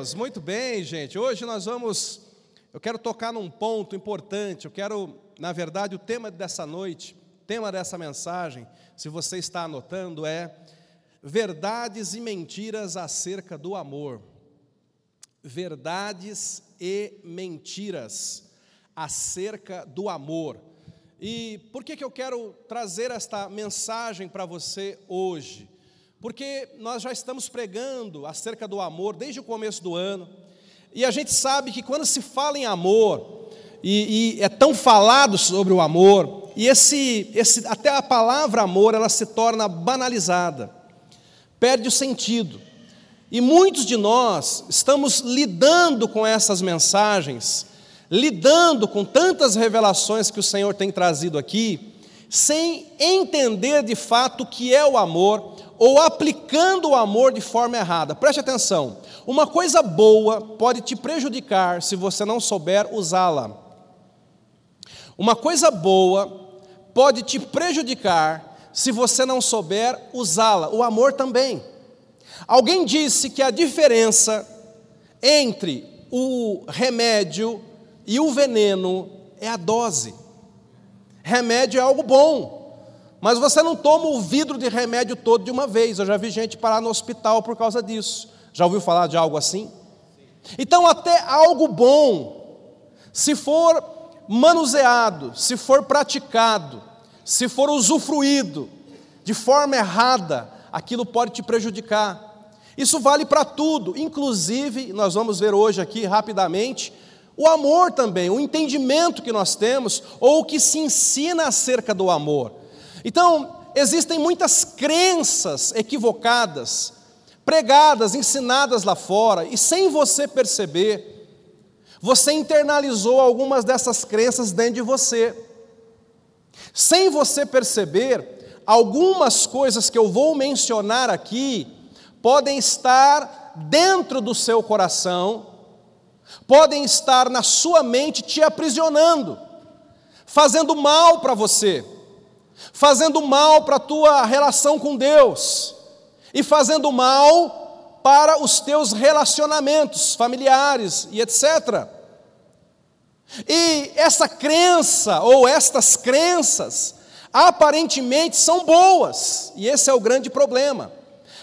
Deus, muito bem, gente. Hoje nós vamos. Eu quero tocar num ponto importante. Eu quero, na verdade, o tema dessa noite, tema dessa mensagem, se você está anotando, é verdades e mentiras acerca do amor. Verdades e mentiras acerca do amor. E por que, que eu quero trazer esta mensagem para você hoje? Porque nós já estamos pregando acerca do amor desde o começo do ano, e a gente sabe que quando se fala em amor, e, e é tão falado sobre o amor, e esse, esse, até a palavra amor ela se torna banalizada, perde o sentido. E muitos de nós estamos lidando com essas mensagens, lidando com tantas revelações que o Senhor tem trazido aqui, sem entender de fato o que é o amor, ou aplicando o amor de forma errada. Preste atenção: uma coisa boa pode te prejudicar se você não souber usá-la. Uma coisa boa pode te prejudicar se você não souber usá-la. O amor também. Alguém disse que a diferença entre o remédio e o veneno é a dose. Remédio é algo bom, mas você não toma o vidro de remédio todo de uma vez. Eu já vi gente parar no hospital por causa disso. Já ouviu falar de algo assim? Então, até algo bom, se for manuseado, se for praticado, se for usufruído de forma errada, aquilo pode te prejudicar. Isso vale para tudo, inclusive, nós vamos ver hoje aqui rapidamente, o amor também, o entendimento que nós temos, ou o que se ensina acerca do amor. Então, existem muitas crenças equivocadas, pregadas, ensinadas lá fora, e sem você perceber, você internalizou algumas dessas crenças dentro de você. Sem você perceber, algumas coisas que eu vou mencionar aqui podem estar dentro do seu coração, podem estar na sua mente te aprisionando, fazendo mal para você fazendo mal para a tua relação com Deus e fazendo mal para os teus relacionamentos familiares e etc. E essa crença ou estas crenças aparentemente são boas, e esse é o grande problema.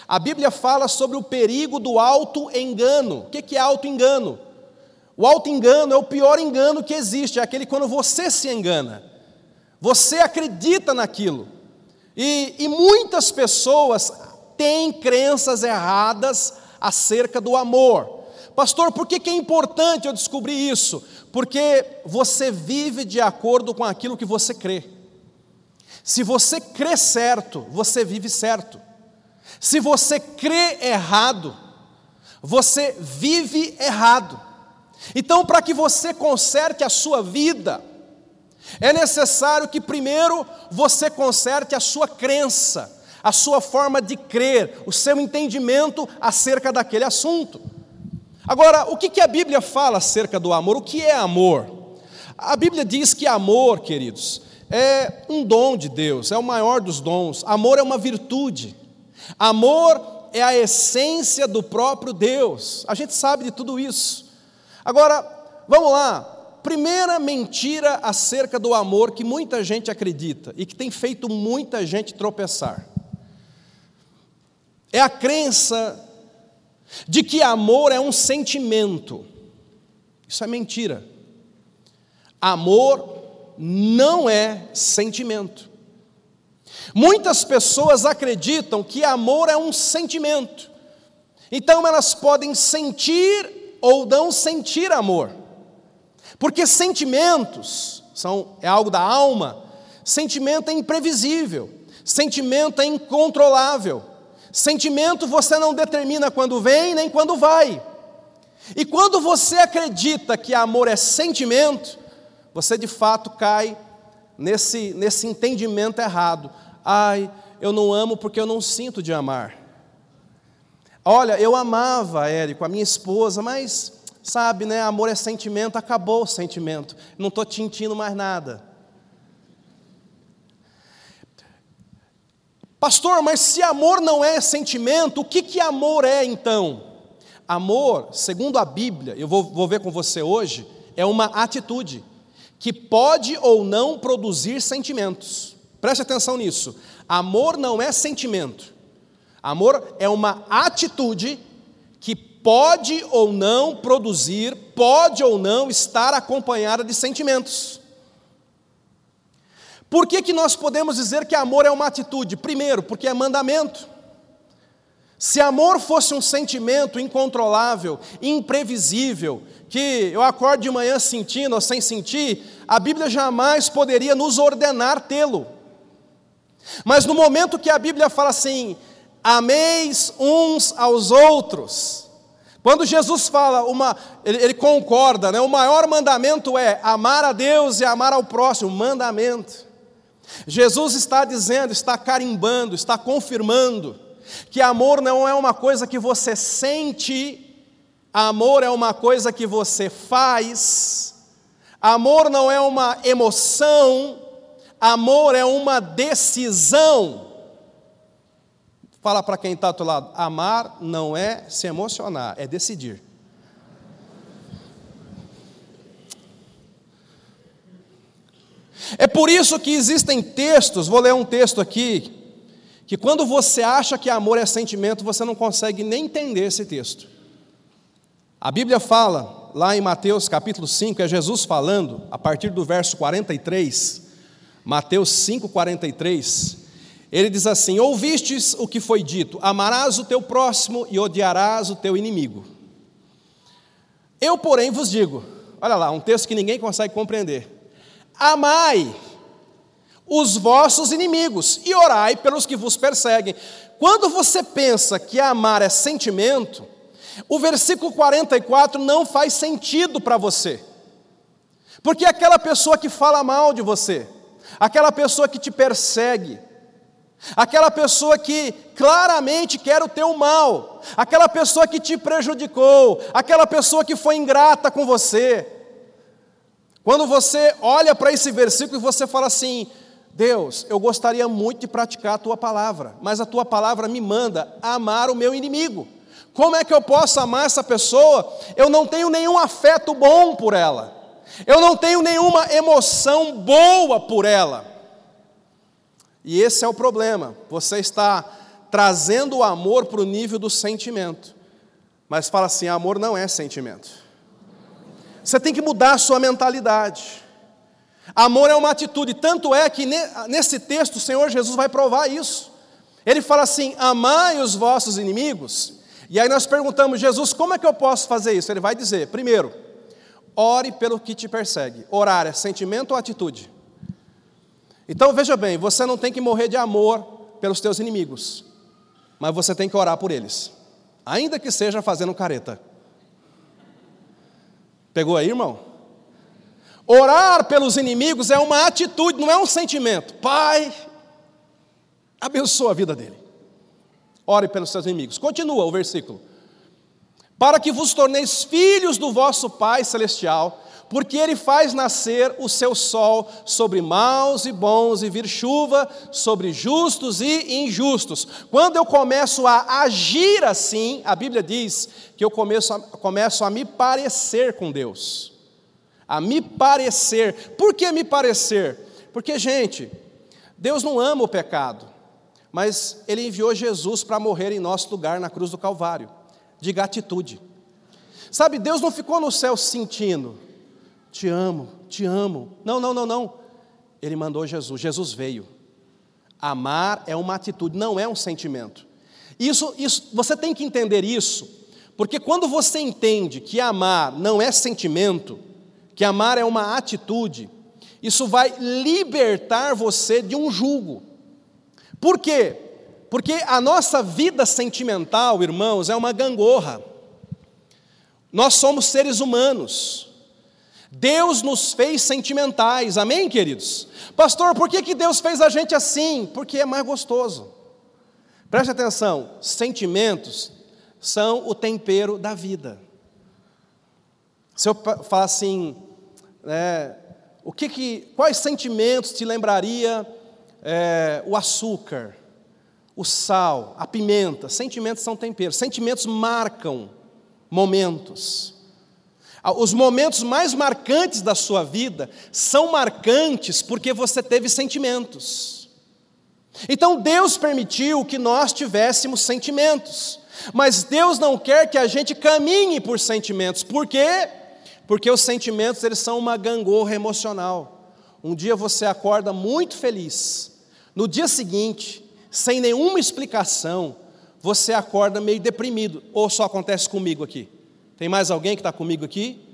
A Bíblia fala sobre o perigo do auto-engano. O que é auto-engano? O auto-engano é o pior engano que existe, é aquele quando você se engana. Você acredita naquilo. E, e muitas pessoas têm crenças erradas acerca do amor. Pastor, por que, que é importante eu descobrir isso? Porque você vive de acordo com aquilo que você crê. Se você crê certo, você vive certo. Se você crê errado, você vive errado. Então, para que você conserte a sua vida, é necessário que primeiro você conserte a sua crença, a sua forma de crer, o seu entendimento acerca daquele assunto. Agora, o que, a Bíblia fala acerca do amor? O que é amor? A Bíblia diz que amor, queridos, é um dom de Deus, é o maior dos dons. Amor é uma virtude. Amor é a essência do próprio Deus. A gente sabe de tudo isso. Agora, vamos lá, primeira mentira acerca do amor que muita gente acredita e que tem feito muita gente tropeçar é a crença de que amor é um sentimento. Isso é mentira. Amor não é sentimento. Muitas pessoas acreditam que amor é um sentimento. Então elas podem sentir ou não sentir amor. Porque sentimentos são, é algo da alma, sentimento é imprevisível, sentimento é incontrolável, sentimento você não determina quando vem nem quando vai. E quando você acredita que amor é sentimento, você de fato cai nesse, nesse entendimento errado. Ai, eu não amo porque eu não sinto de amar. Olha, eu amava Érico, a minha esposa, mas Sabe, né? Amor é sentimento, acabou o sentimento. Não estou tintindo mais nada. Pastor, mas se amor não é sentimento, o que, que amor é então? Amor, segundo a Bíblia, eu vou, vou ver com você hoje, é uma atitude que pode ou não produzir sentimentos. Preste atenção nisso. Amor não é sentimento. Amor é uma atitude pode ou não produzir, pode ou não estar acompanhada de sentimentos. Por que, que nós podemos dizer que amor é uma atitude? Primeiro, porque é mandamento. Se amor fosse um sentimento incontrolável, imprevisível, que eu acordo de manhã sentindo ou sem sentir, a Bíblia jamais poderia nos ordenar tê-lo. Mas no momento que a Bíblia fala assim, ameis uns aos outros, quando Jesus fala, uma, ele, ele concorda, né? o maior mandamento é amar a Deus e amar ao próximo, mandamento. Jesus está dizendo, está carimbando, está confirmando, que amor não é uma coisa que você sente, amor é uma coisa que você faz, amor não é uma emoção, amor é uma decisão. Fala para quem está do lado: amar não é se emocionar, é decidir. É por isso que existem textos, vou ler um texto aqui, que quando você acha que amor é sentimento, você não consegue nem entender esse texto. A Bíblia fala, lá em Mateus capítulo 5, é Jesus falando, a partir do verso 43, Mateus 5, 43, ele diz assim: Ouvistes o que foi dito, amarás o teu próximo e odiarás o teu inimigo. Eu, porém, vos digo, olha lá, um texto que ninguém consegue compreender Amai os vossos inimigos e orai pelos que vos perseguem. Quando você pensa que amar é sentimento, o versículo 44 não faz sentido para você. Porque aquela pessoa que fala mal de você, aquela pessoa que te persegue, aquela pessoa que claramente quer o teu mal, aquela pessoa que te prejudicou, aquela pessoa que foi ingrata com você, quando você olha para esse versículo e você fala assim: Deus, eu gostaria muito de praticar a tua palavra, mas a tua palavra me manda amar o meu inimigo. Como é que eu posso amar essa pessoa? Eu não tenho nenhum afeto bom por ela, eu não tenho nenhuma emoção boa por ela. E esse é o problema, você está trazendo o amor para o nível do sentimento, mas fala assim: amor não é sentimento. Você tem que mudar a sua mentalidade. Amor é uma atitude, tanto é que nesse texto o Senhor Jesus vai provar isso. Ele fala assim: amai os vossos inimigos. E aí nós perguntamos, Jesus, como é que eu posso fazer isso? Ele vai dizer: primeiro, ore pelo que te persegue. Orar é sentimento ou atitude? Então veja bem, você não tem que morrer de amor pelos teus inimigos, mas você tem que orar por eles, ainda que seja fazendo careta. Pegou aí, irmão? Orar pelos inimigos é uma atitude, não é um sentimento. Pai, abençoa a vida dele. Ore pelos seus inimigos. Continua o versículo. Para que vos torneis filhos do vosso Pai celestial, porque ele faz nascer o seu sol sobre maus e bons e vir chuva sobre justos e injustos. Quando eu começo a agir assim, a Bíblia diz que eu começo a, começo a me parecer com Deus. A me parecer. Por que me parecer? Porque, gente, Deus não ama o pecado, mas Ele enviou Jesus para morrer em nosso lugar na cruz do Calvário. Diga atitude. Sabe, Deus não ficou no céu sentindo, te amo, te amo. Não, não, não, não. Ele mandou Jesus, Jesus veio. Amar é uma atitude, não é um sentimento. Isso, isso, você tem que entender isso, porque quando você entende que amar não é sentimento, que amar é uma atitude, isso vai libertar você de um julgo. Por quê? Porque a nossa vida sentimental, irmãos, é uma gangorra. Nós somos seres humanos. Deus nos fez sentimentais, amém, queridos? Pastor, por que, que Deus fez a gente assim? Porque é mais gostoso. Preste atenção: sentimentos são o tempero da vida. Se eu falar assim, é, o que que, quais sentimentos te lembraria é, o açúcar, o sal, a pimenta? Sentimentos são temperos, sentimentos marcam momentos. Ah, os momentos mais marcantes da sua vida são marcantes porque você teve sentimentos. Então Deus permitiu que nós tivéssemos sentimentos, mas Deus não quer que a gente caminhe por sentimentos. Por quê? Porque os sentimentos eles são uma gangorra emocional. Um dia você acorda muito feliz, no dia seguinte, sem nenhuma explicação, você acorda meio deprimido. Ou só acontece comigo aqui? Tem mais alguém que está comigo aqui?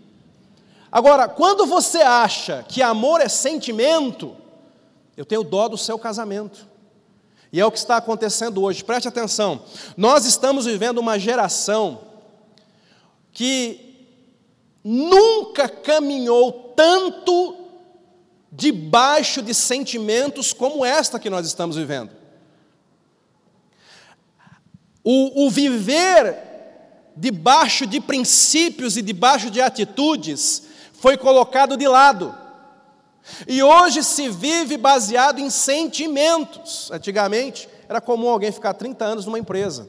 Agora, quando você acha que amor é sentimento, eu tenho dó do seu casamento. E é o que está acontecendo hoje. Preste atenção. Nós estamos vivendo uma geração que nunca caminhou tanto debaixo de sentimentos como esta que nós estamos vivendo. O, o viver debaixo de princípios e debaixo de atitudes foi colocado de lado. E hoje se vive baseado em sentimentos. Antigamente era comum alguém ficar 30 anos numa empresa,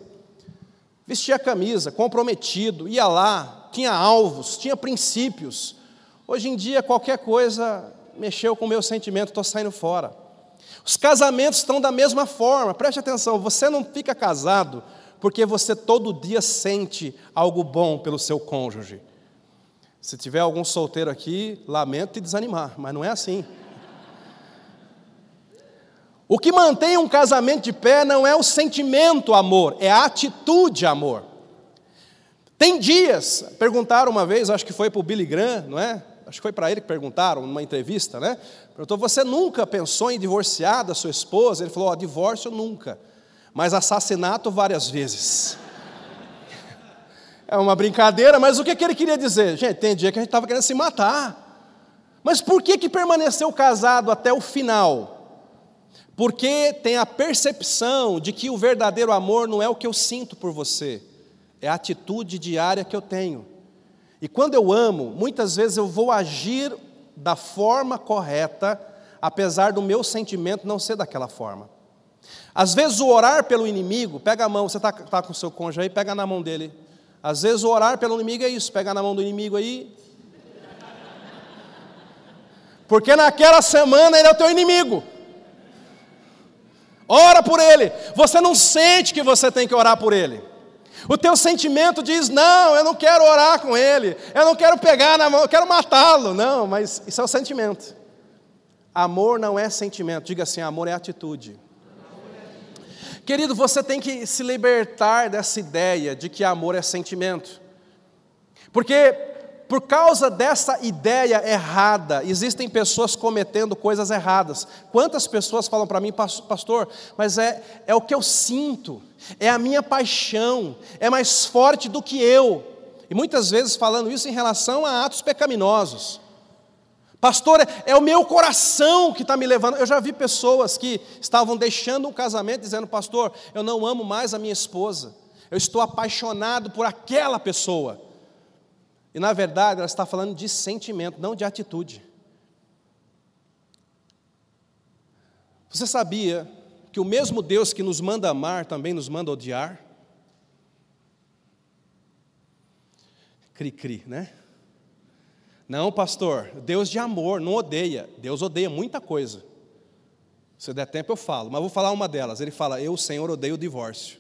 vestia camisa, comprometido, ia lá, tinha alvos, tinha princípios. Hoje em dia qualquer coisa mexeu com o meu sentimento, estou saindo fora. Os casamentos estão da mesma forma, preste atenção, você não fica casado porque você todo dia sente algo bom pelo seu cônjuge. Se tiver algum solteiro aqui, lamento te desanimar, mas não é assim. O que mantém um casamento de pé não é o sentimento amor, é a atitude amor. Tem dias, perguntaram uma vez, acho que foi para o Billy Graham, não é? Acho que foi para ele que perguntaram numa entrevista, né? Perguntou: Você nunca pensou em divorciar da sua esposa? Ele falou: oh, Divórcio nunca mas assassinato várias vezes. É uma brincadeira, mas o que, que ele queria dizer? Gente, tem dia que a gente estava querendo se matar. Mas por que, que permaneceu casado até o final? Porque tem a percepção de que o verdadeiro amor não é o que eu sinto por você, é a atitude diária que eu tenho. E quando eu amo, muitas vezes eu vou agir da forma correta, apesar do meu sentimento não ser daquela forma. Às vezes o orar pelo inimigo, pega a mão, você está tá com o seu cônjuge aí, pega na mão dele. Às vezes o orar pelo inimigo é isso, pega na mão do inimigo aí. Porque naquela semana ele é o teu inimigo. Ora por ele. Você não sente que você tem que orar por ele. O teu sentimento diz: não, eu não quero orar com ele, eu não quero pegar na mão, eu quero matá-lo. Não, mas isso é o sentimento. Amor não é sentimento, diga assim: amor é atitude. Querido, você tem que se libertar dessa ideia de que amor é sentimento. Porque por causa dessa ideia errada, existem pessoas cometendo coisas erradas. Quantas pessoas falam para mim, pastor, mas é, é o que eu sinto, é a minha paixão, é mais forte do que eu. E muitas vezes falando isso em relação a atos pecaminosos. Pastor, é o meu coração que está me levando. Eu já vi pessoas que estavam deixando um casamento dizendo, pastor, eu não amo mais a minha esposa. Eu estou apaixonado por aquela pessoa. E na verdade ela está falando de sentimento, não de atitude. Você sabia que o mesmo Deus que nos manda amar também nos manda odiar? Cri-cri, né? Não, pastor, Deus de amor, não odeia. Deus odeia muita coisa. Se der tempo eu falo, mas vou falar uma delas. Ele fala: Eu, Senhor, odeio o divórcio.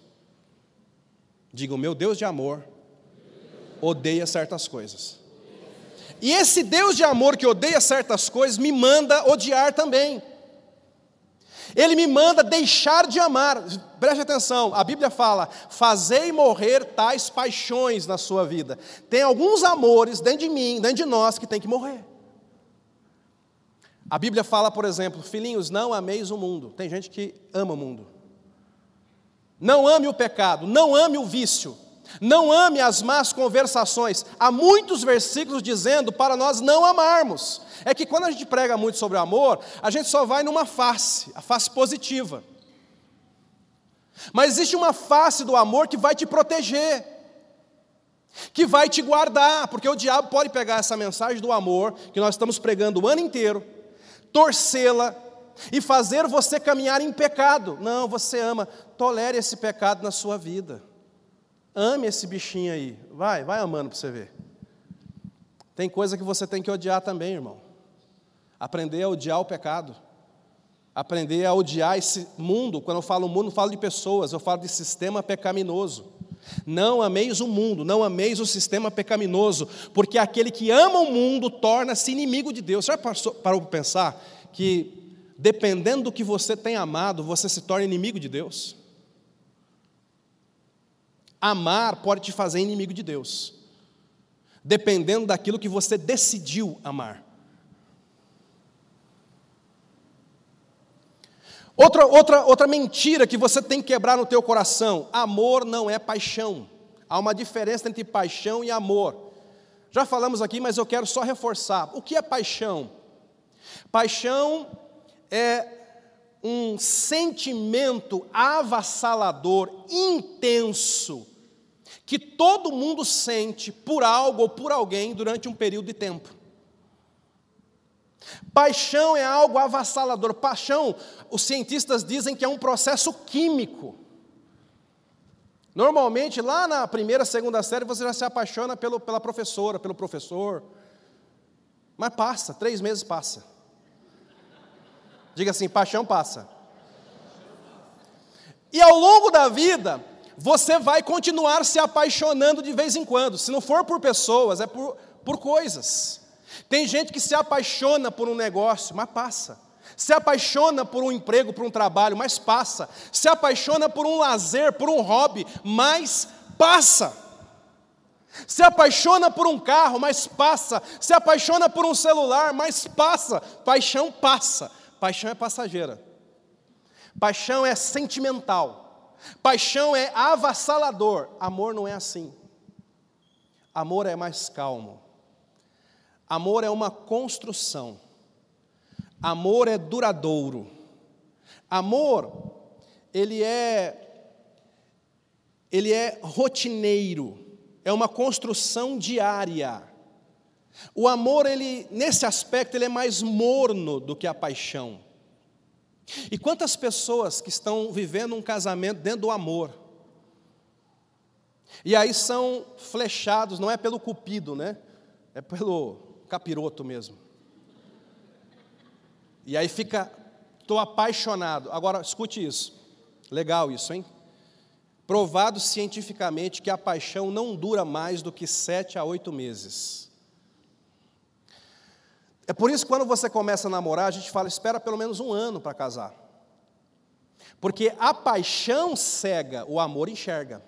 Diga, o meu Deus de amor odeia certas coisas. E esse Deus de amor que odeia certas coisas me manda odiar também. Ele me manda deixar de amar. Preste atenção, a Bíblia fala: fazei morrer tais paixões na sua vida. Tem alguns amores dentro de mim, dentro de nós, que tem que morrer. A Bíblia fala, por exemplo, filhinhos, não ameis o mundo. Tem gente que ama o mundo. Não ame o pecado, não ame o vício, não ame as más conversações. Há muitos versículos dizendo para nós não amarmos. É que quando a gente prega muito sobre o amor, a gente só vai numa face, a face positiva. Mas existe uma face do amor que vai te proteger, que vai te guardar, porque o diabo pode pegar essa mensagem do amor, que nós estamos pregando o ano inteiro, torcê-la e fazer você caminhar em pecado. Não, você ama, tolere esse pecado na sua vida. Ame esse bichinho aí. Vai, vai amando para você ver. Tem coisa que você tem que odiar também, irmão. Aprender a odiar o pecado. Aprender a odiar esse mundo. Quando eu falo mundo, não falo de pessoas, eu falo de sistema pecaminoso. Não ameis o mundo, não ameis o sistema pecaminoso, porque aquele que ama o mundo torna-se inimigo de Deus. Você já parou para pensar que, dependendo do que você tem amado, você se torna inimigo de Deus? Amar pode te fazer inimigo de Deus, dependendo daquilo que você decidiu amar. Outra, outra, outra mentira que você tem que quebrar no teu coração: amor não é paixão. Há uma diferença entre paixão e amor. Já falamos aqui, mas eu quero só reforçar. O que é paixão? Paixão é um sentimento avassalador, intenso, que todo mundo sente por algo ou por alguém durante um período de tempo. Paixão é algo avassalador. Paixão, os cientistas dizem que é um processo químico. Normalmente, lá na primeira, segunda série, você já se apaixona pelo, pela professora, pelo professor. Mas passa, três meses passa. Diga assim: paixão passa. E ao longo da vida, você vai continuar se apaixonando de vez em quando. Se não for por pessoas, é por, por coisas. Tem gente que se apaixona por um negócio, mas passa. Se apaixona por um emprego, por um trabalho, mas passa. Se apaixona por um lazer, por um hobby, mas passa. Se apaixona por um carro, mas passa. Se apaixona por um celular, mas passa. Paixão passa. Paixão é passageira. Paixão é sentimental. Paixão é avassalador. Amor não é assim. Amor é mais calmo. Amor é uma construção. Amor é duradouro. Amor, ele é ele é rotineiro. É uma construção diária. O amor, ele nesse aspecto, ele é mais morno do que a paixão. E quantas pessoas que estão vivendo um casamento dentro do amor? E aí são flechados, não é pelo cupido, né? É pelo capiroto mesmo. E aí fica, estou apaixonado. Agora, escute isso. Legal isso, hein? Provado cientificamente que a paixão não dura mais do que sete a oito meses. É por isso que quando você começa a namorar, a gente fala, espera pelo menos um ano para casar. Porque a paixão cega, o amor enxerga.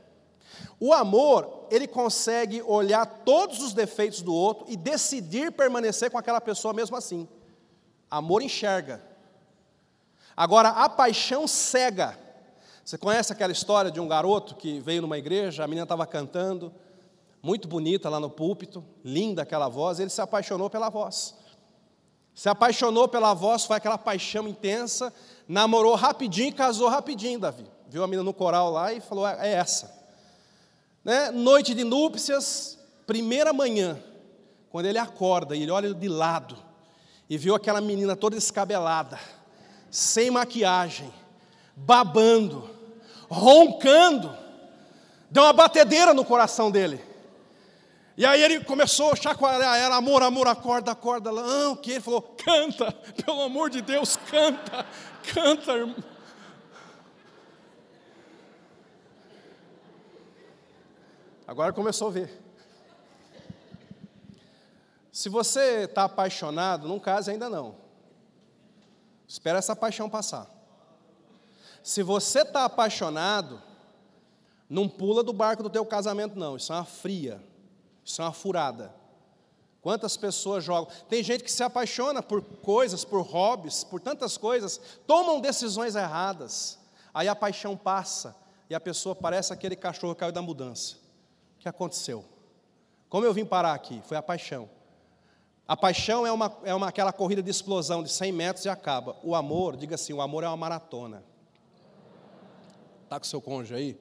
O amor, ele consegue olhar todos os defeitos do outro e decidir permanecer com aquela pessoa mesmo assim. Amor enxerga. Agora, a paixão cega. Você conhece aquela história de um garoto que veio numa igreja, a menina estava cantando, muito bonita lá no púlpito, linda aquela voz, ele se apaixonou pela voz. Se apaixonou pela voz, foi aquela paixão intensa, namorou rapidinho e casou rapidinho, Davi. Viu a menina no coral lá e falou: é essa. Né? Noite de núpcias, primeira manhã, quando ele acorda e ele olha de lado e viu aquela menina toda descabelada, sem maquiagem, babando, roncando, deu uma batedeira no coração dele. E aí ele começou a chacoalhar ela, amor, amor, acorda, acorda. Ela, ah, o que? Ele falou, canta, pelo amor de Deus, canta, canta, irmão. Agora começou a ver. Se você está apaixonado, não case ainda não. Espera essa paixão passar. Se você está apaixonado, não pula do barco do teu casamento não. Isso é uma fria. Isso é uma furada. Quantas pessoas jogam? Tem gente que se apaixona por coisas, por hobbies, por tantas coisas, tomam decisões erradas. Aí a paixão passa e a pessoa parece aquele cachorro que caiu da mudança que aconteceu? Como eu vim parar aqui? Foi a paixão. A paixão é, uma, é uma, aquela corrida de explosão de 100 metros e acaba. O amor, diga assim: o amor é uma maratona. Está com seu cônjuge aí?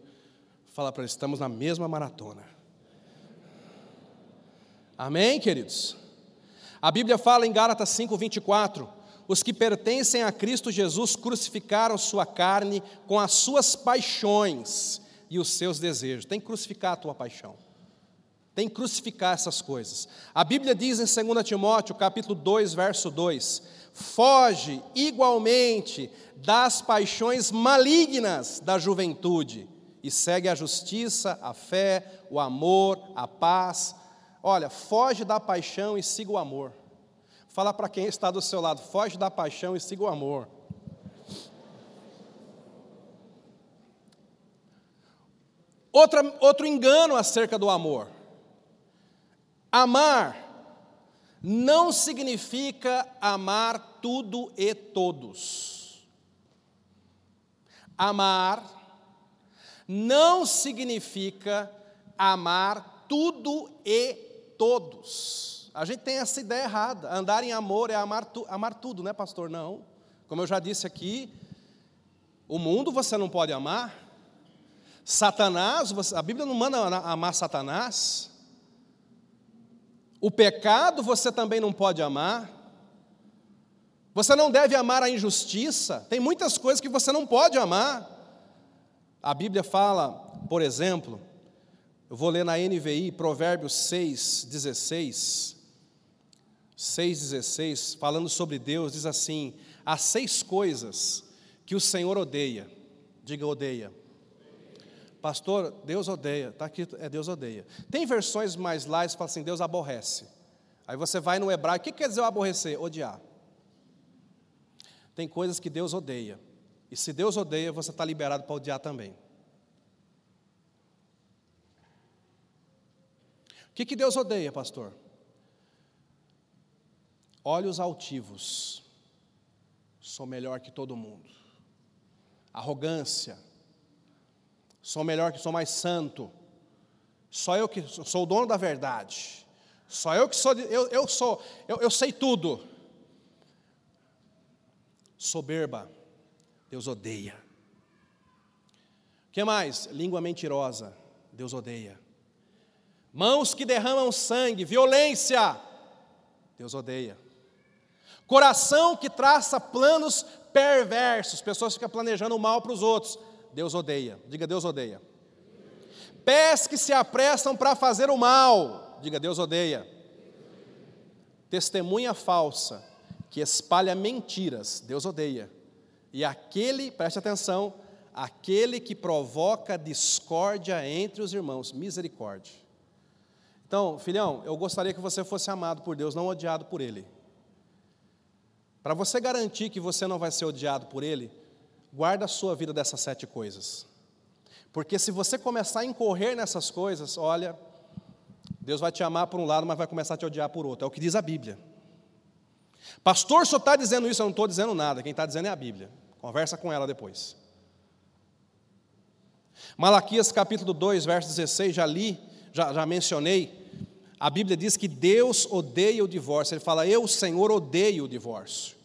Fala para ele: estamos na mesma maratona. Amém, queridos? A Bíblia fala em Gálatas 5, 24: os que pertencem a Cristo Jesus crucificaram sua carne com as suas paixões e os seus desejos. Tem que crucificar a tua paixão. Tem que crucificar essas coisas. A Bíblia diz em 2 Timóteo, capítulo 2, verso 2: Foge igualmente das paixões malignas da juventude e segue a justiça, a fé, o amor, a paz. Olha, foge da paixão e siga o amor. Fala para quem está do seu lado, foge da paixão e siga o amor. Outra, outro engano acerca do amor. Amar não significa amar tudo e todos. Amar não significa amar tudo e todos. A gente tem essa ideia errada. Andar em amor é amar, tu, amar tudo, né, pastor? Não. Como eu já disse aqui, o mundo você não pode amar, Satanás, a Bíblia não manda amar Satanás. O pecado você também não pode amar. Você não deve amar a injustiça. Tem muitas coisas que você não pode amar. A Bíblia fala, por exemplo, eu vou ler na NVI, Provérbios 6, 16. 6,16, falando sobre Deus, diz assim: há seis coisas que o Senhor odeia. Diga, odeia. Pastor, Deus odeia. Está aqui, é Deus odeia. Tem versões mais light que falam assim, Deus aborrece. Aí você vai no hebraico, o que quer dizer aborrecer? Odiar. Tem coisas que Deus odeia. E se Deus odeia, você está liberado para odiar também. Que, que Deus odeia, pastor? Olhos altivos. Sou melhor que todo mundo. Arrogância sou melhor que sou mais santo. Só eu que sou o dono da verdade. Só eu que sou, eu, eu sou, eu, eu sei tudo. Soberba, Deus odeia. O que mais? Língua mentirosa, Deus odeia. Mãos que derramam sangue, violência, Deus odeia. Coração que traça planos perversos, pessoas ficam planejando o mal para os outros, Deus odeia. Diga, Deus odeia. Pés que se apressam para fazer o mal. Diga, Deus odeia. Testemunha falsa que espalha mentiras. Deus odeia. E aquele, preste atenção, aquele que provoca discórdia entre os irmãos. Misericórdia. Então, filhão, eu gostaria que você fosse amado por Deus, não odiado por Ele. Para você garantir que você não vai ser odiado por Ele, Guarda a sua vida dessas sete coisas. Porque se você começar a incorrer nessas coisas, olha, Deus vai te amar por um lado, mas vai começar a te odiar por outro. É o que diz a Bíblia. Pastor, só está dizendo isso, eu não estou dizendo nada. Quem está dizendo é a Bíblia. Conversa com ela depois. Malaquias capítulo 2, verso 16, já li, já, já mencionei. A Bíblia diz que Deus odeia o divórcio. Ele fala, eu, Senhor, odeio o divórcio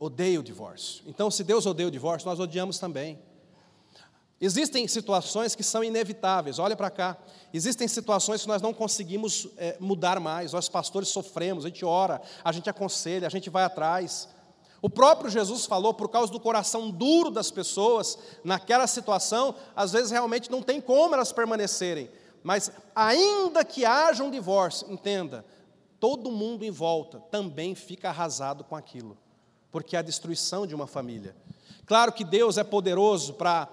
odeia o divórcio. Então, se Deus odeia o divórcio, nós odiamos também. Existem situações que são inevitáveis, olha para cá. Existem situações que nós não conseguimos é, mudar mais, nós pastores sofremos, a gente ora, a gente aconselha, a gente vai atrás. O próprio Jesus falou, por causa do coração duro das pessoas, naquela situação, às vezes realmente não tem como elas permanecerem. Mas, ainda que haja um divórcio, entenda, todo mundo em volta também fica arrasado com aquilo porque é a destruição de uma família. Claro que Deus é poderoso para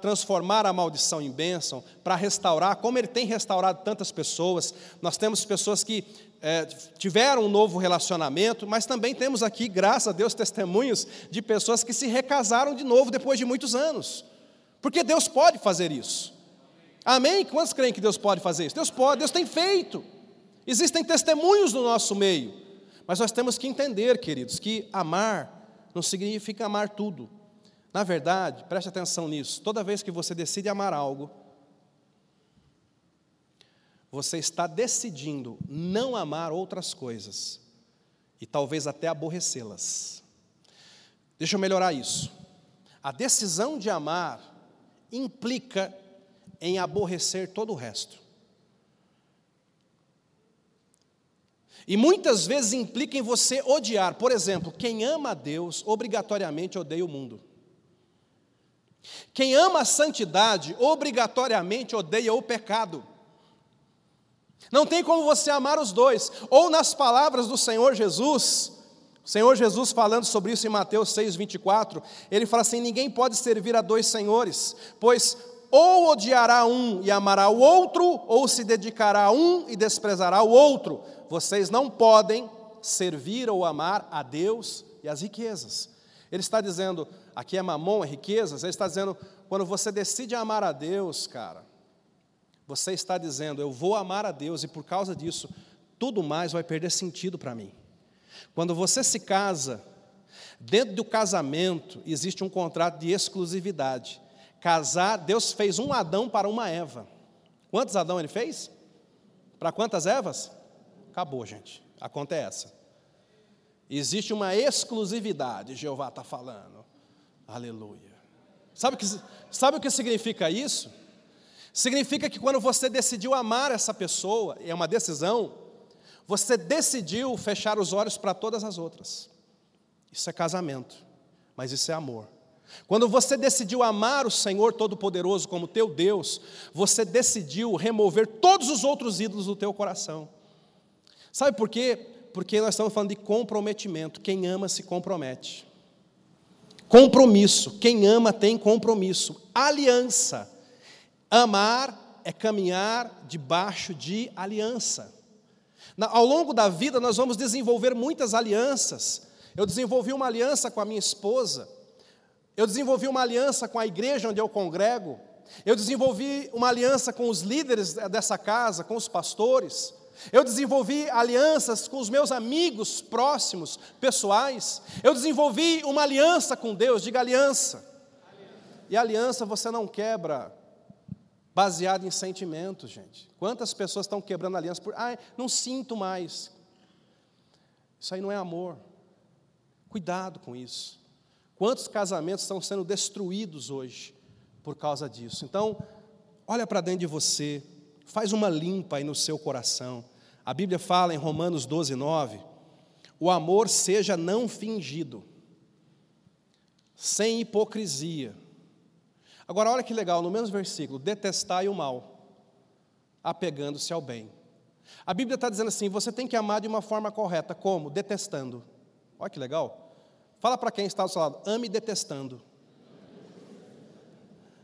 transformar a maldição em bênção, para restaurar, como Ele tem restaurado tantas pessoas. Nós temos pessoas que é, tiveram um novo relacionamento, mas também temos aqui, graças a Deus, testemunhos de pessoas que se recasaram de novo depois de muitos anos. Porque Deus pode fazer isso. Amém? Quantos creem que Deus pode fazer isso? Deus pode, Deus tem feito. Existem testemunhos no nosso meio. Mas nós temos que entender, queridos, que amar não significa amar tudo. Na verdade, preste atenção nisso, toda vez que você decide amar algo, você está decidindo não amar outras coisas e talvez até aborrecê-las. Deixa eu melhorar isso. A decisão de amar implica em aborrecer todo o resto. E muitas vezes implica em você odiar. Por exemplo, quem ama a Deus obrigatoriamente odeia o mundo. Quem ama a santidade obrigatoriamente odeia o pecado. Não tem como você amar os dois. Ou nas palavras do Senhor Jesus, o Senhor Jesus falando sobre isso em Mateus 6, 24, ele fala assim: ninguém pode servir a dois senhores, pois ou odiará um e amará o outro, ou se dedicará a um e desprezará o outro. Vocês não podem servir ou amar a Deus e as riquezas. Ele está dizendo, aqui é mamon, é riquezas, ele está dizendo, quando você decide amar a Deus, cara, você está dizendo, eu vou amar a Deus e por causa disso, tudo mais vai perder sentido para mim. Quando você se casa, dentro do casamento existe um contrato de exclusividade. Casar, Deus fez um Adão para uma Eva. Quantos Adão ele fez? Para quantas Evas? Acabou, gente. A conta é essa. Existe uma exclusividade, Jeová está falando. Aleluia. Sabe que, sabe o que significa isso? Significa que quando você decidiu amar essa pessoa, é uma decisão, você decidiu fechar os olhos para todas as outras. Isso é casamento, mas isso é amor. Quando você decidiu amar o Senhor Todo-Poderoso como teu Deus, você decidiu remover todos os outros ídolos do teu coração. Sabe por quê? Porque nós estamos falando de comprometimento. Quem ama se compromete. Compromisso. Quem ama tem compromisso. Aliança. Amar é caminhar debaixo de aliança. Ao longo da vida, nós vamos desenvolver muitas alianças. Eu desenvolvi uma aliança com a minha esposa. Eu desenvolvi uma aliança com a igreja onde eu congrego. Eu desenvolvi uma aliança com os líderes dessa casa, com os pastores. Eu desenvolvi alianças com os meus amigos próximos, pessoais. Eu desenvolvi uma aliança com Deus, diga aliança. E aliança você não quebra baseado em sentimentos, gente. Quantas pessoas estão quebrando aliança por, ai, não sinto mais. Isso aí não é amor. Cuidado com isso. Quantos casamentos estão sendo destruídos hoje por causa disso? Então, olha para dentro de você, faz uma limpa aí no seu coração. A Bíblia fala em Romanos 12, 9: o amor seja não fingido, sem hipocrisia. Agora, olha que legal, no mesmo versículo: detestai o mal, apegando-se ao bem. A Bíblia está dizendo assim: você tem que amar de uma forma correta, como? Detestando. Olha que legal. Fala para quem está do seu lado, ame detestando.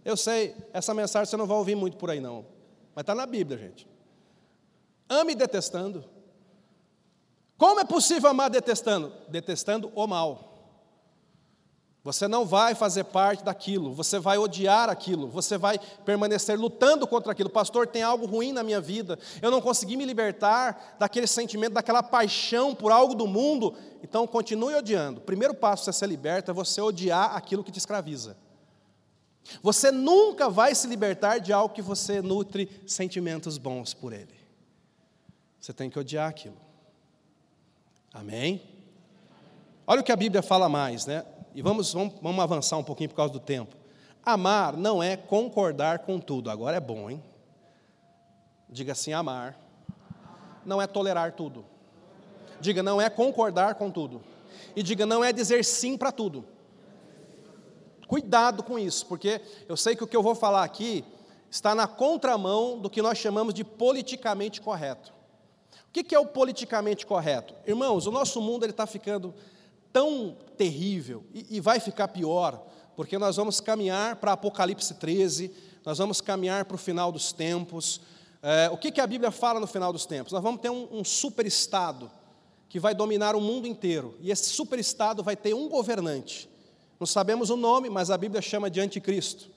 Eu sei, essa mensagem você não vai ouvir muito por aí, não. Mas está na Bíblia, gente. Ame detestando. Como é possível amar detestando? Detestando o mal. Você não vai fazer parte daquilo, você vai odiar aquilo, você vai permanecer lutando contra aquilo. Pastor, tem algo ruim na minha vida, eu não consegui me libertar daquele sentimento, daquela paixão por algo do mundo, então continue odiando. O primeiro passo para você ser liberto é você odiar aquilo que te escraviza. Você nunca vai se libertar de algo que você nutre sentimentos bons por ele. Você tem que odiar aquilo. Amém? Olha o que a Bíblia fala mais, né? E vamos, vamos, vamos avançar um pouquinho por causa do tempo. Amar não é concordar com tudo, agora é bom, hein? Diga assim: amar não é tolerar tudo. Diga, não é concordar com tudo. E diga, não é dizer sim para tudo. Cuidado com isso, porque eu sei que o que eu vou falar aqui está na contramão do que nós chamamos de politicamente correto. O que é o politicamente correto? Irmãos, o nosso mundo está ficando tão terrível e, e vai ficar pior, porque nós vamos caminhar para Apocalipse 13, nós vamos caminhar para o final dos tempos. É, o que, que a Bíblia fala no final dos tempos? Nós vamos ter um, um superestado que vai dominar o mundo inteiro, e esse superestado vai ter um governante. Não sabemos o nome, mas a Bíblia chama de anticristo.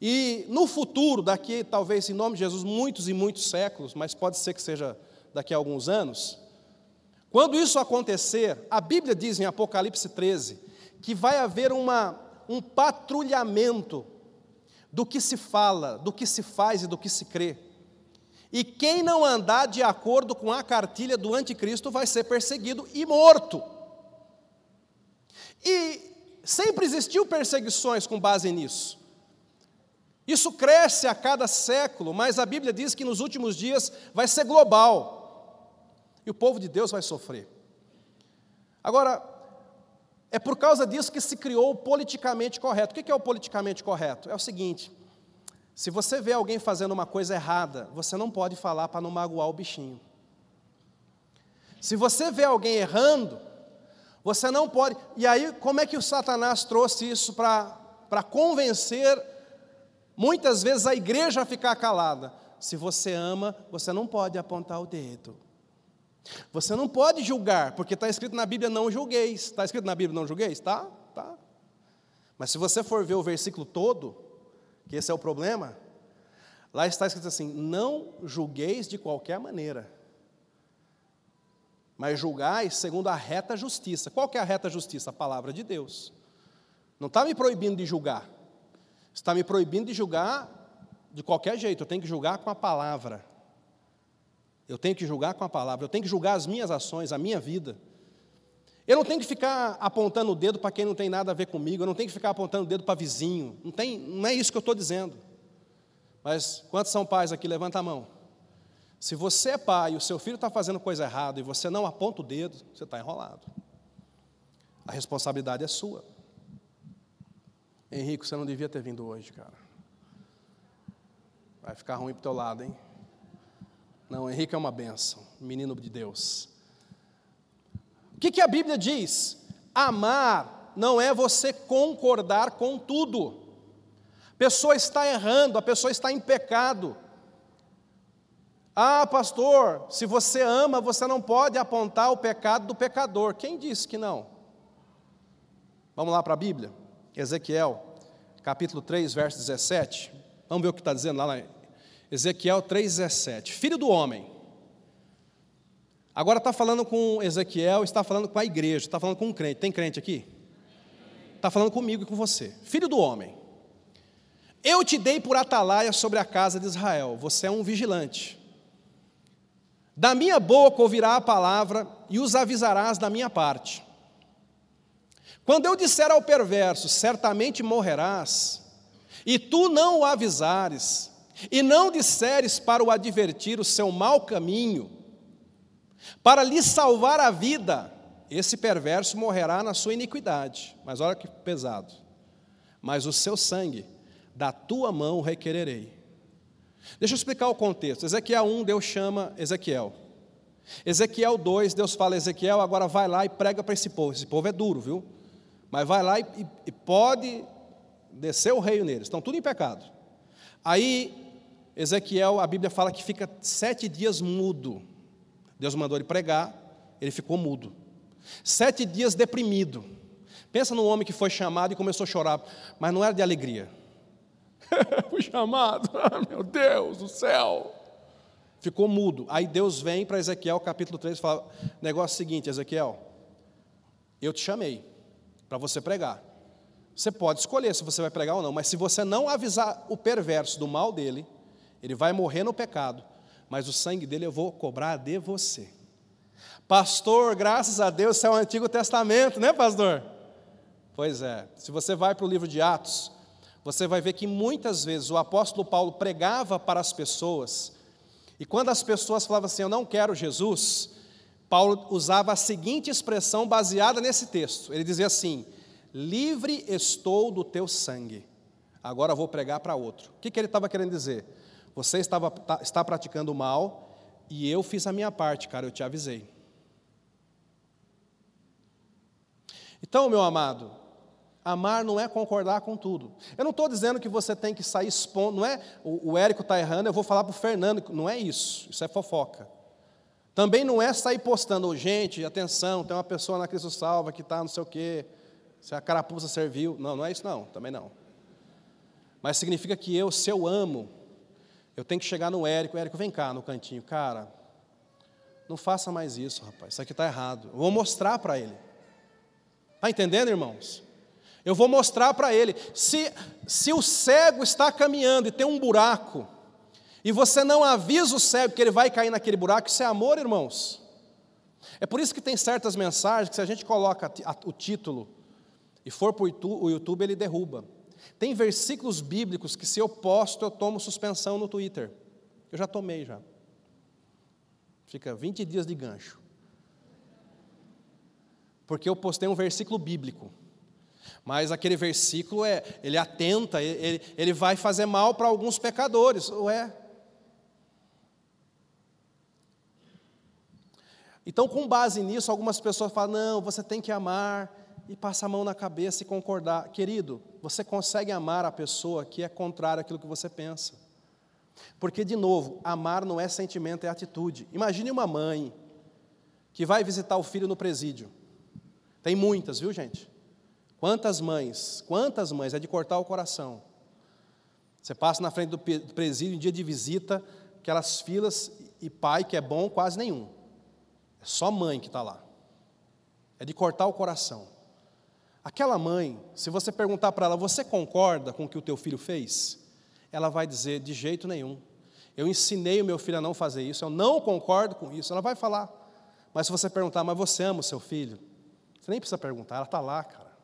E no futuro, daqui talvez em nome de Jesus, muitos e muitos séculos, mas pode ser que seja daqui a alguns anos, quando isso acontecer, a Bíblia diz em Apocalipse 13 que vai haver uma, um patrulhamento do que se fala, do que se faz e do que se crê. E quem não andar de acordo com a cartilha do anticristo vai ser perseguido e morto. E sempre existiu perseguições com base nisso. Isso cresce a cada século, mas a Bíblia diz que nos últimos dias vai ser global. E o povo de Deus vai sofrer. Agora, É por causa disso que se criou o politicamente correto. O que é o politicamente correto? É o seguinte: se você vê alguém fazendo uma coisa errada, você não pode falar para não magoar o bichinho. Se você vê alguém errando, você não pode. E aí, como é que o Satanás trouxe isso para convencer muitas vezes a igreja a ficar calada? Se você ama, você não pode apontar o dedo. Você não pode julgar, porque está escrito na Bíblia não julgueis. Está escrito na Bíblia não julgueis? Tá, tá. Mas se você for ver o versículo todo, que esse é o problema, lá está escrito assim: não julgueis de qualquer maneira, mas julgais segundo a reta justiça. Qual que é a reta justiça? A palavra de Deus. Não está me proibindo de julgar, está me proibindo de julgar de qualquer jeito, eu tenho que julgar com a palavra. Eu tenho que julgar com a palavra, eu tenho que julgar as minhas ações, a minha vida. Eu não tenho que ficar apontando o dedo para quem não tem nada a ver comigo, eu não tenho que ficar apontando o dedo para vizinho. Não, tem, não é isso que eu estou dizendo. Mas quantos são pais aqui? Levanta a mão. Se você é pai e o seu filho está fazendo coisa errada e você não aponta o dedo, você está enrolado. A responsabilidade é sua. Henrique, você não devia ter vindo hoje, cara. Vai ficar ruim para o teu lado, hein? Não, Henrique é uma benção, menino de Deus. O que, que a Bíblia diz? Amar não é você concordar com tudo. A pessoa está errando, a pessoa está em pecado. Ah, pastor, se você ama, você não pode apontar o pecado do pecador. Quem disse que não? Vamos lá para a Bíblia. Ezequiel, capítulo 3, verso 17. Vamos ver o que está dizendo lá Ezequiel 3,17. Filho do homem. Agora está falando com Ezequiel, está falando com a igreja, está falando com um crente. Tem crente aqui? Está falando comigo e com você. Filho do homem. Eu te dei por atalaia sobre a casa de Israel. Você é um vigilante. Da minha boca ouvirá a palavra e os avisarás da minha parte. Quando eu disser ao perverso, certamente morrerás, e tu não o avisares, e não disseres para o advertir o seu mau caminho, para lhe salvar a vida, esse perverso morrerá na sua iniquidade. Mas olha que pesado. Mas o seu sangue, da tua mão requererei. Deixa eu explicar o contexto. Ezequiel 1, Deus chama Ezequiel. Ezequiel 2, Deus fala, Ezequiel, agora vai lá e prega para esse povo. Esse povo é duro, viu? Mas vai lá e, e pode descer o reino neles. Estão tudo em pecado. Aí Ezequiel, a Bíblia fala que fica sete dias mudo. Deus mandou ele pregar, ele ficou mudo. Sete dias deprimido. Pensa num homem que foi chamado e começou a chorar, mas não era de alegria. Fui chamado, ah, meu Deus do céu. Ficou mudo. Aí Deus vem para Ezequiel, capítulo 3, e fala: negócio seguinte, Ezequiel, eu te chamei para você pregar. Você pode escolher se você vai pregar ou não, mas se você não avisar o perverso do mal dele, ele vai morrer no pecado, mas o sangue dele eu vou cobrar de você. Pastor, graças a Deus, isso é o Antigo Testamento, né, pastor? Pois é. Se você vai para o livro de Atos, você vai ver que muitas vezes o apóstolo Paulo pregava para as pessoas, e quando as pessoas falavam assim, eu não quero Jesus, Paulo usava a seguinte expressão baseada nesse texto. Ele dizia assim: Livre estou do teu sangue, agora vou pregar para outro. O que, que ele estava querendo dizer? Você estava, tá, está praticando mal e eu fiz a minha parte, cara, eu te avisei. Então, meu amado, amar não é concordar com tudo. Eu não estou dizendo que você tem que sair expondo, não é o, o Érico está errando, eu vou falar para o Fernando, não é isso, isso é fofoca. Também não é sair postando, gente, atenção, tem uma pessoa na Cristo Salva que está não sei o quê, se a carapuça serviu. Não, não é isso não, também não. Mas significa que eu, se eu amo, eu tenho que chegar no Érico, Érico, vem cá no cantinho, cara, não faça mais isso, rapaz, isso aqui está errado. Eu vou mostrar para ele. Está entendendo, irmãos? Eu vou mostrar para ele. Se, se o cego está caminhando e tem um buraco, e você não avisa o cego que ele vai cair naquele buraco, isso é amor, irmãos. É por isso que tem certas mensagens que se a gente coloca o título e for para o YouTube, ele derruba. Tem versículos bíblicos que, se eu posto, eu tomo suspensão no Twitter. Eu já tomei já. Fica 20 dias de gancho. porque eu postei um versículo bíblico. Mas aquele versículo é, ele atenta, ele, ele vai fazer mal para alguns pecadores. Ué. Então, com base nisso, algumas pessoas falam: não, você tem que amar e passa a mão na cabeça e concordar. Querido, você consegue amar a pessoa que é contrária àquilo que você pensa. Porque, de novo, amar não é sentimento, é atitude. Imagine uma mãe que vai visitar o filho no presídio. Tem muitas, viu, gente? Quantas mães, quantas mães, é de cortar o coração. Você passa na frente do presídio em dia de visita, aquelas filas, e pai, que é bom, quase nenhum. É só mãe que está lá. É de cortar o coração. Aquela mãe, se você perguntar para ela, você concorda com o que o teu filho fez? Ela vai dizer, de jeito nenhum. Eu ensinei o meu filho a não fazer isso, eu não concordo com isso. Ela vai falar. Mas se você perguntar, mas você ama o seu filho? Você nem precisa perguntar, ela está lá, cara.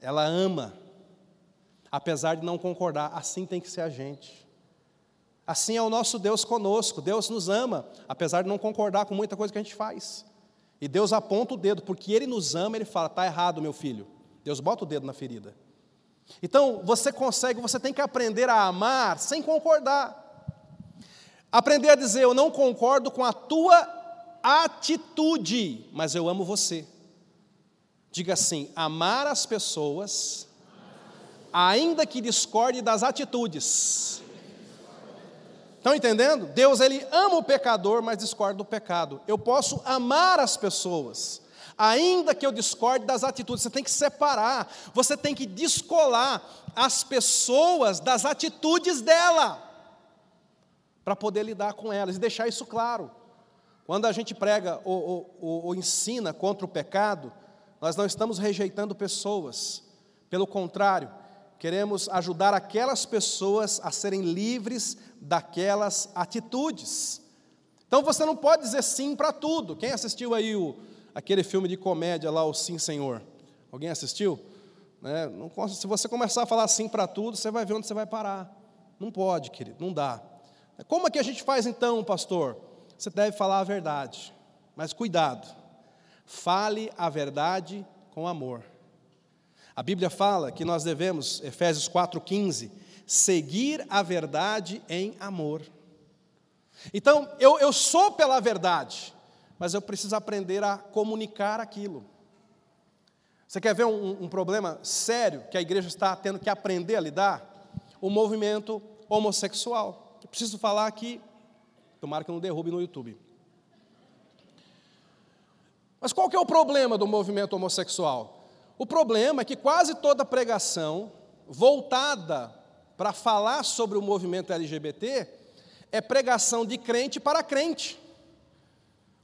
Ela ama, apesar de não concordar. Assim tem que ser a gente. Assim é o nosso Deus conosco. Deus nos ama, apesar de não concordar com muita coisa que a gente faz. E Deus aponta o dedo, porque Ele nos ama, Ele fala: está errado, meu filho. Deus bota o dedo na ferida. Então, você consegue, você tem que aprender a amar sem concordar. Aprender a dizer: Eu não concordo com a tua atitude, mas eu amo você. Diga assim: amar as pessoas, ainda que discorde das atitudes. Estão entendendo? Deus ele ama o pecador, mas discorda do pecado. Eu posso amar as pessoas, ainda que eu discorde das atitudes. Você tem que separar, você tem que descolar as pessoas das atitudes dela, para poder lidar com elas e deixar isso claro. Quando a gente prega ou, ou, ou ensina contra o pecado, nós não estamos rejeitando pessoas, pelo contrário, queremos ajudar aquelas pessoas a serem livres daquelas atitudes. Então você não pode dizer sim para tudo. Quem assistiu aí o, aquele filme de comédia lá, o Sim Senhor? Alguém assistiu? Né? Não, se você começar a falar sim para tudo, você vai ver onde você vai parar. Não pode, querido, não dá. Como é que a gente faz então, pastor? Você deve falar a verdade, mas cuidado. Fale a verdade com amor. A Bíblia fala que nós devemos, Efésios 4,15, seguir a verdade em amor. Então, eu, eu sou pela verdade, mas eu preciso aprender a comunicar aquilo. Você quer ver um, um, problema sério que a igreja está tendo que aprender a lidar? O movimento homossexual. Eu preciso falar aqui, tomara que eu não derrube no YouTube. Mas qual que é o problema do movimento homossexual? O problema é que quase toda pregação voltada para falar sobre o movimento LGBT é pregação de crente para crente.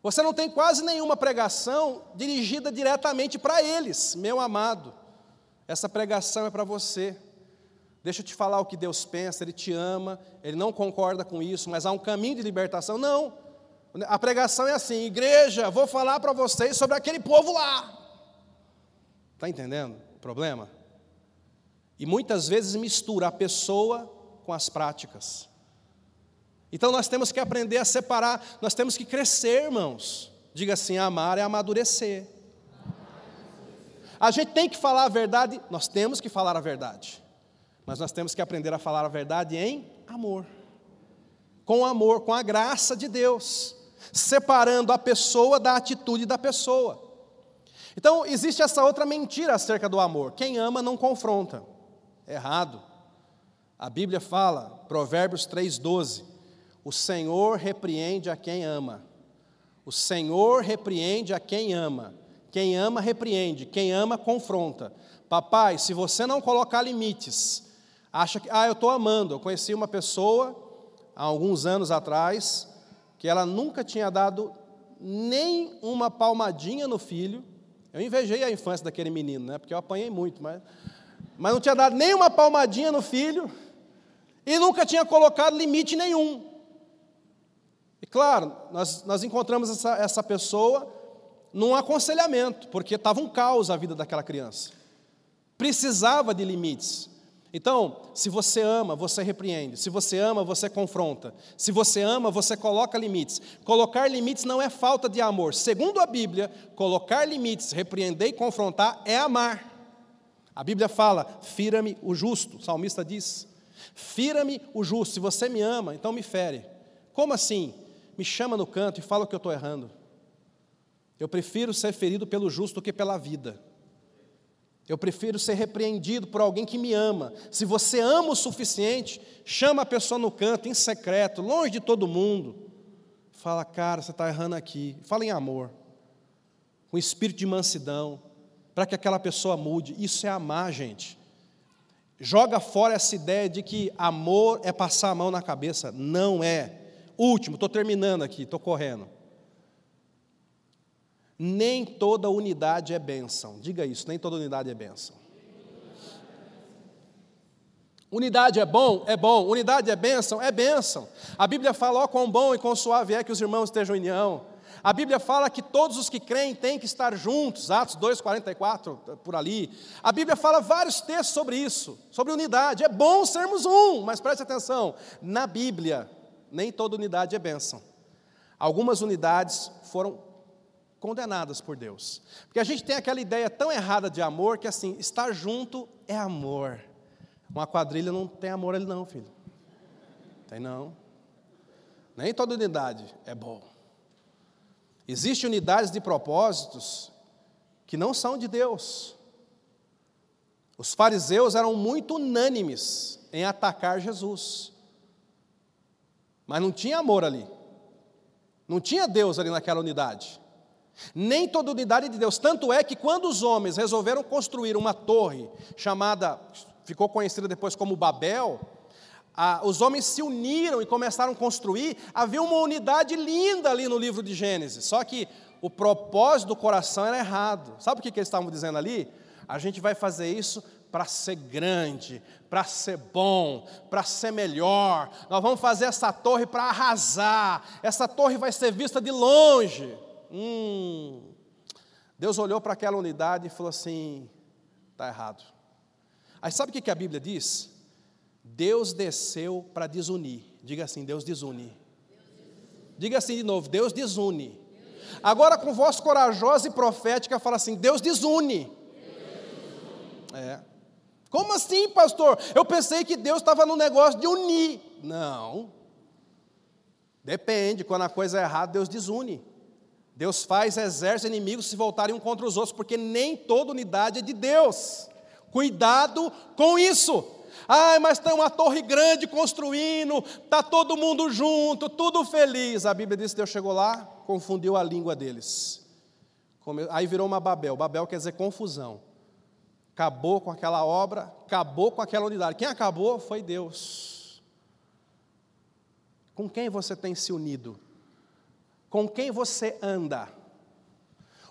Você não tem quase nenhuma pregação dirigida diretamente para eles, meu amado. Essa pregação é para você. Deixa eu te falar o que Deus pensa, Ele te ama, Ele não concorda com isso, mas há um caminho de libertação. Não, a pregação é assim: igreja, vou falar para vocês sobre aquele povo lá. Está entendendo o problema? E muitas vezes mistura a pessoa com as práticas. Então nós temos que aprender a separar, nós temos que crescer, irmãos. Diga assim: amar é amadurecer. A gente tem que falar a verdade, nós temos que falar a verdade, mas nós temos que aprender a falar a verdade em amor, com amor, com a graça de Deus separando a pessoa da atitude da pessoa. Então, existe essa outra mentira acerca do amor: quem ama não confronta. Errado. A Bíblia fala, Provérbios 3,12: O Senhor repreende a quem ama. O Senhor repreende a quem ama. Quem ama, repreende. Quem ama, confronta. Papai, se você não colocar limites, acha que, ah, eu estou amando. Eu conheci uma pessoa, há alguns anos atrás, que ela nunca tinha dado nem uma palmadinha no filho. Eu invejei a infância daquele menino, né? Porque eu apanhei muito, mas, mas não tinha dado nem uma palmadinha no filho e nunca tinha colocado limite nenhum. E claro, nós, nós encontramos essa, essa pessoa num aconselhamento, porque estava um caos a vida daquela criança. Precisava de limites. Então, se você ama, você repreende. Se você ama, você confronta. Se você ama, você coloca limites. Colocar limites não é falta de amor. Segundo a Bíblia, colocar limites, repreender e confrontar é amar. A Bíblia fala: fira-me o justo. O salmista diz: fira-me o justo. Se você me ama, então me fere. Como assim? Me chama no canto e fala que eu estou errando. Eu prefiro ser ferido pelo justo do que pela vida. Eu prefiro ser repreendido por alguém que me ama. Se você ama o suficiente, chama a pessoa no canto, em secreto, longe de todo mundo. Fala, cara, você está errando aqui. Fala em amor, com espírito de mansidão, para que aquela pessoa mude. Isso é amar, gente. Joga fora essa ideia de que amor é passar a mão na cabeça. Não é. Último, estou terminando aqui, estou correndo. Nem toda unidade é bênção. Diga isso, nem toda unidade é bênção. Unidade é bom? É bom. Unidade é bênção? É bênção. A Bíblia fala, ó, quão bom e quão suave é que os irmãos estejam em união. A Bíblia fala que todos os que creem têm que estar juntos, Atos 2,44, por ali. A Bíblia fala vários textos sobre isso, sobre unidade. É bom sermos um, mas preste atenção: na Bíblia, nem toda unidade é bênção. Algumas unidades foram condenadas por Deus. Porque a gente tem aquela ideia tão errada de amor que assim, estar junto é amor. Uma quadrilha não tem amor ali não, filho. Tem não. Nem toda unidade é bom. Existem unidades de propósitos que não são de Deus. Os fariseus eram muito unânimes em atacar Jesus. Mas não tinha amor ali. Não tinha Deus ali naquela unidade. Nem toda unidade de Deus. Tanto é que quando os homens resolveram construir uma torre chamada, ficou conhecida depois como Babel, ah, os homens se uniram e começaram a construir. Havia uma unidade linda ali no livro de Gênesis. Só que o propósito do coração era errado. Sabe o que, que eles estavam dizendo ali? A gente vai fazer isso para ser grande, para ser bom, para ser melhor. Nós vamos fazer essa torre para arrasar. Essa torre vai ser vista de longe. Hum. Deus olhou para aquela unidade e falou assim: está errado. Aí sabe o que a Bíblia diz? Deus desceu para desunir. Diga assim: Deus desune. Diga assim de novo: Deus desune. Agora, com voz corajosa e profética, fala assim: Deus desune. É. Como assim, pastor? Eu pensei que Deus estava no negócio de unir. Não. Depende, quando a coisa é errada, Deus desune. Deus faz exércitos inimigos se voltarem um contra os outros, porque nem toda unidade é de Deus. Cuidado com isso. Ai, mas tem uma torre grande construindo, está todo mundo junto, tudo feliz. A Bíblia diz que Deus chegou lá, confundiu a língua deles. Aí virou uma Babel. Babel quer dizer confusão. Acabou com aquela obra, acabou com aquela unidade. Quem acabou foi Deus. Com quem você tem se unido? com quem você anda.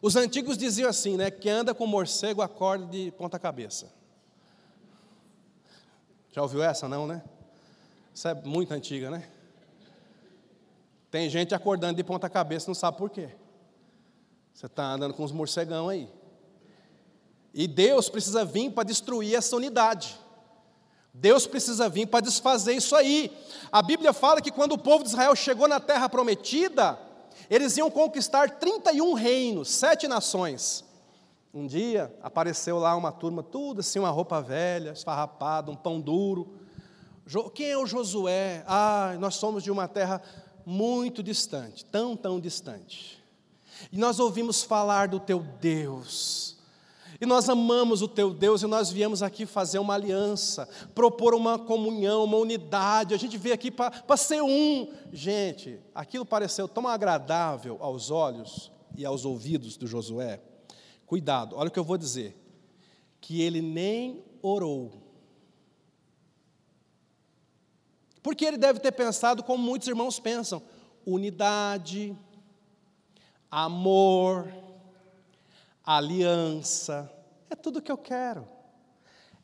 Os antigos diziam assim, né? Que anda com morcego acorda de ponta cabeça. Já ouviu essa, não, né? Isso é muito antiga, né? Tem gente acordando de ponta cabeça, não sabe por quê. Você está andando com os morcegão aí. E Deus precisa vir para destruir essa unidade. Deus precisa vir para desfazer isso aí. A Bíblia fala que quando o povo de Israel chegou na terra prometida, eles iam conquistar 31 reinos, sete nações. Um dia apareceu lá uma turma, tudo assim, uma roupa velha, esfarrapada, um pão duro. Quem é o Josué? Ah, nós somos de uma terra muito distante, tão, tão distante. E nós ouvimos falar do teu Deus. E nós amamos o teu Deus e nós viemos aqui fazer uma aliança, propor uma comunhão, uma unidade. A gente veio aqui para ser um. Gente, aquilo pareceu tão agradável aos olhos e aos ouvidos do Josué. Cuidado, olha o que eu vou dizer. Que ele nem orou. Porque ele deve ter pensado como muitos irmãos pensam: unidade, amor aliança, é tudo que eu quero.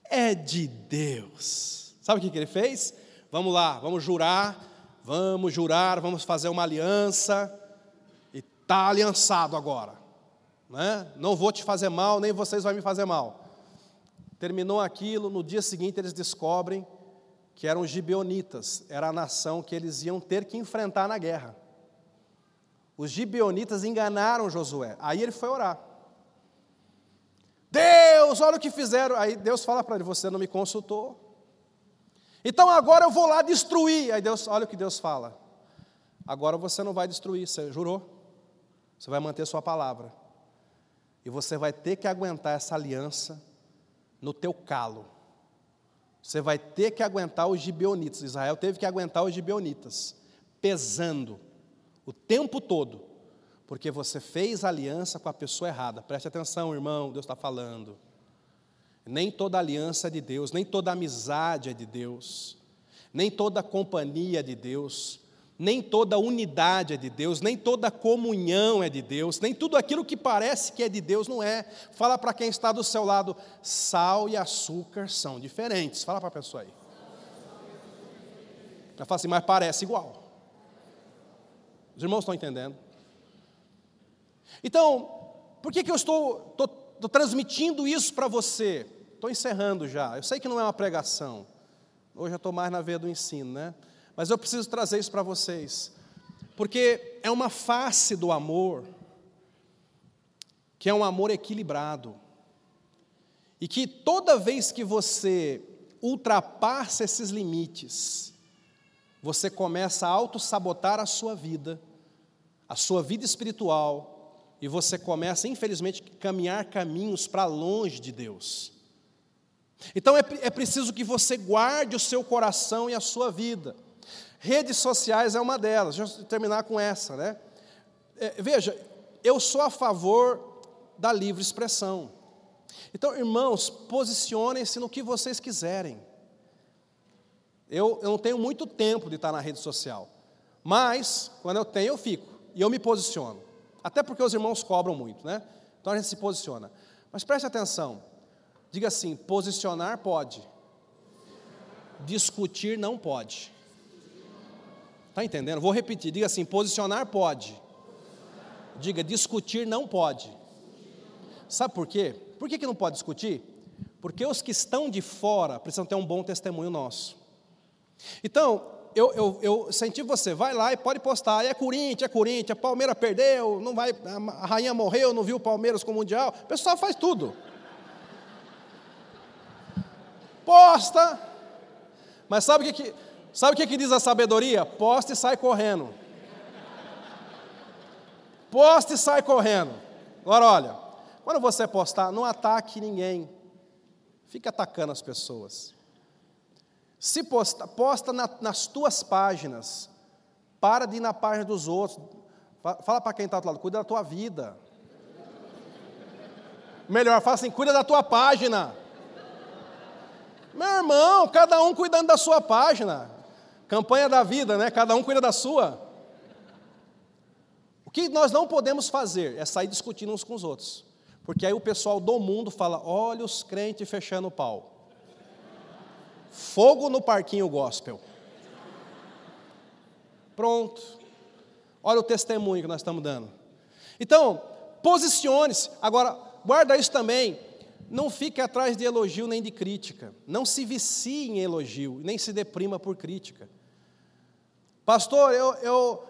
É de Deus. Sabe o que ele fez? Vamos lá, vamos jurar, vamos jurar, vamos fazer uma aliança, e está aliançado agora. Né? Não vou te fazer mal, nem vocês vão me fazer mal. terminou aquilo, no dia seguinte eles descobrem que eram os gibeonitas, era a nação que eles iam ter que enfrentar na guerra. Os gibeonitas enganaram Josué. Aí ele foi orar. Deus, olha o que fizeram. Aí Deus fala para ele: Você não me consultou. Então agora eu vou lá destruir. Aí Deus, olha o que Deus fala. Agora você não vai destruir, você jurou. Você vai manter sua palavra. E você vai ter que aguentar essa aliança no teu calo. Você vai ter que aguentar os gibeonitas. Israel teve que aguentar os gibeonitas, pesando o tempo todo, porque você fez aliança com a pessoa errada. Preste atenção, irmão, Deus está falando. Nem toda aliança é de Deus, nem toda amizade é de Deus, nem toda companhia é de Deus, nem toda unidade é de Deus, nem toda comunhão é de Deus, nem tudo aquilo que parece que é de Deus não é. Fala para quem está do seu lado, sal e açúcar são diferentes. Fala para a pessoa aí. Ela fala assim, mas parece igual. Os irmãos estão entendendo? Então, por que, que eu estou, transmitindo isso para você? Estou encerrando já. Eu sei que não é uma pregação. Hoje eu estou mais na veia do ensino, né? Mas eu preciso trazer isso para vocês, porque é uma face do amor, que é um amor equilibrado, e que toda vez que você ultrapassa esses limites, você começa a auto-sabotar a sua vida, a sua vida espiritual, e você começa, infelizmente, a caminhar caminhos para longe de Deus. Então é, é preciso que você guarde o seu coração e a sua vida. Redes sociais é uma delas. Deixa eu terminar com essa, né? É, veja, eu sou a favor da livre expressão. Então, irmãos, posicionem-se no que vocês quiserem. Eu, eu não tenho muito tempo de estar na rede social, mas quando eu tenho, eu fico e eu me posiciono. Até porque os irmãos cobram muito, né? Então a gente se posiciona. Mas preste atenção. Diga assim: posicionar pode, discutir não pode. Está entendendo? Vou repetir. Diga assim: posicionar pode. Diga, discutir não pode. Sabe por quê? Por que, que não pode discutir? Porque os que estão de fora precisam ter um bom testemunho nosso. Então, eu, eu, eu senti você, vai lá e pode postar, é Corinthians, é Corinthians, Palmeiras perdeu, não vai, a rainha morreu, não viu o Palmeiras com o Mundial. O pessoal faz tudo. Posta. Mas sabe o que, que Sabe o que, que diz a sabedoria? Poste e sai correndo. Poste e sai correndo. Agora olha, quando você postar, não ataque ninguém. Fique atacando as pessoas. Se posta, posta na, nas tuas páginas. Para de ir na página dos outros. Fala para quem está do lado, cuida da tua vida. Melhor, fala assim, cuida da tua página. Meu irmão, cada um cuidando da sua página. Campanha da vida, né? Cada um cuida da sua. O que nós não podemos fazer é sair discutindo uns com os outros. Porque aí o pessoal do mundo fala: olha os crentes fechando o pau. Fogo no parquinho gospel. Pronto. Olha o testemunho que nós estamos dando. Então, posicione-se. Agora, guarda isso também. Não fique atrás de elogio nem de crítica. Não se vicie em elogio, nem se deprima por crítica. Pastor, eu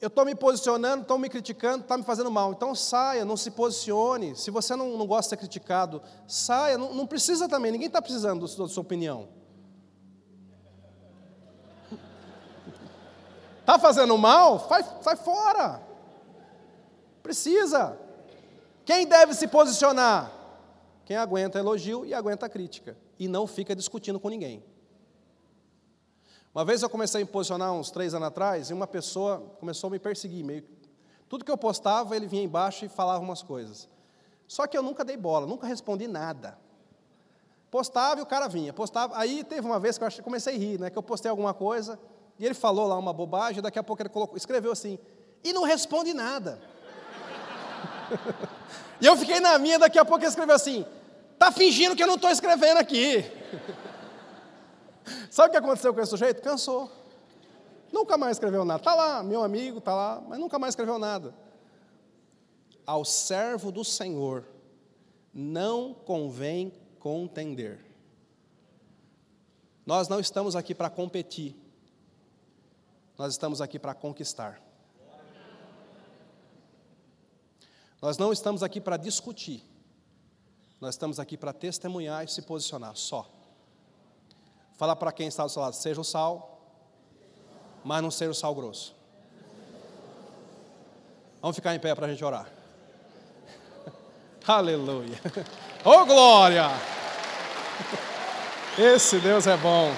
eu estou me posicionando, estão me criticando, está me fazendo mal. Então saia, não se posicione. Se você não, não gosta de ser criticado, saia. Não, não precisa também, ninguém está precisando da sua opinião. Está fazendo mal? Sai, sai fora. Precisa. Quem deve se posicionar? Quem aguenta elogio e aguenta crítica. E não fica discutindo com ninguém. Uma vez eu comecei a me posicionar uns três anos atrás, e uma pessoa começou a me perseguir. Meio... Tudo que eu postava, ele vinha embaixo e falava umas coisas. Só que eu nunca dei bola, nunca respondi nada. Postava e o cara vinha. Postava. Aí teve uma vez que eu comecei a rir, né? Que eu postei alguma coisa, e ele falou lá uma bobagem, daqui a pouco ele colocou, escreveu assim, e não responde nada. e eu fiquei na minha, daqui a pouco ele escreveu assim, tá fingindo que eu não estou escrevendo aqui. Sabe o que aconteceu com esse sujeito? Cansou. Nunca mais escreveu nada. Está lá, meu amigo, está lá, mas nunca mais escreveu nada. Ao servo do Senhor não convém contender. Nós não estamos aqui para competir, nós estamos aqui para conquistar. Nós não estamos aqui para discutir, nós estamos aqui para testemunhar e se posicionar só. Fala para quem está do seu lado, seja o sal, mas não seja o sal grosso. Vamos ficar em pé para a gente orar. Aleluia. Oh glória! Esse Deus é bom.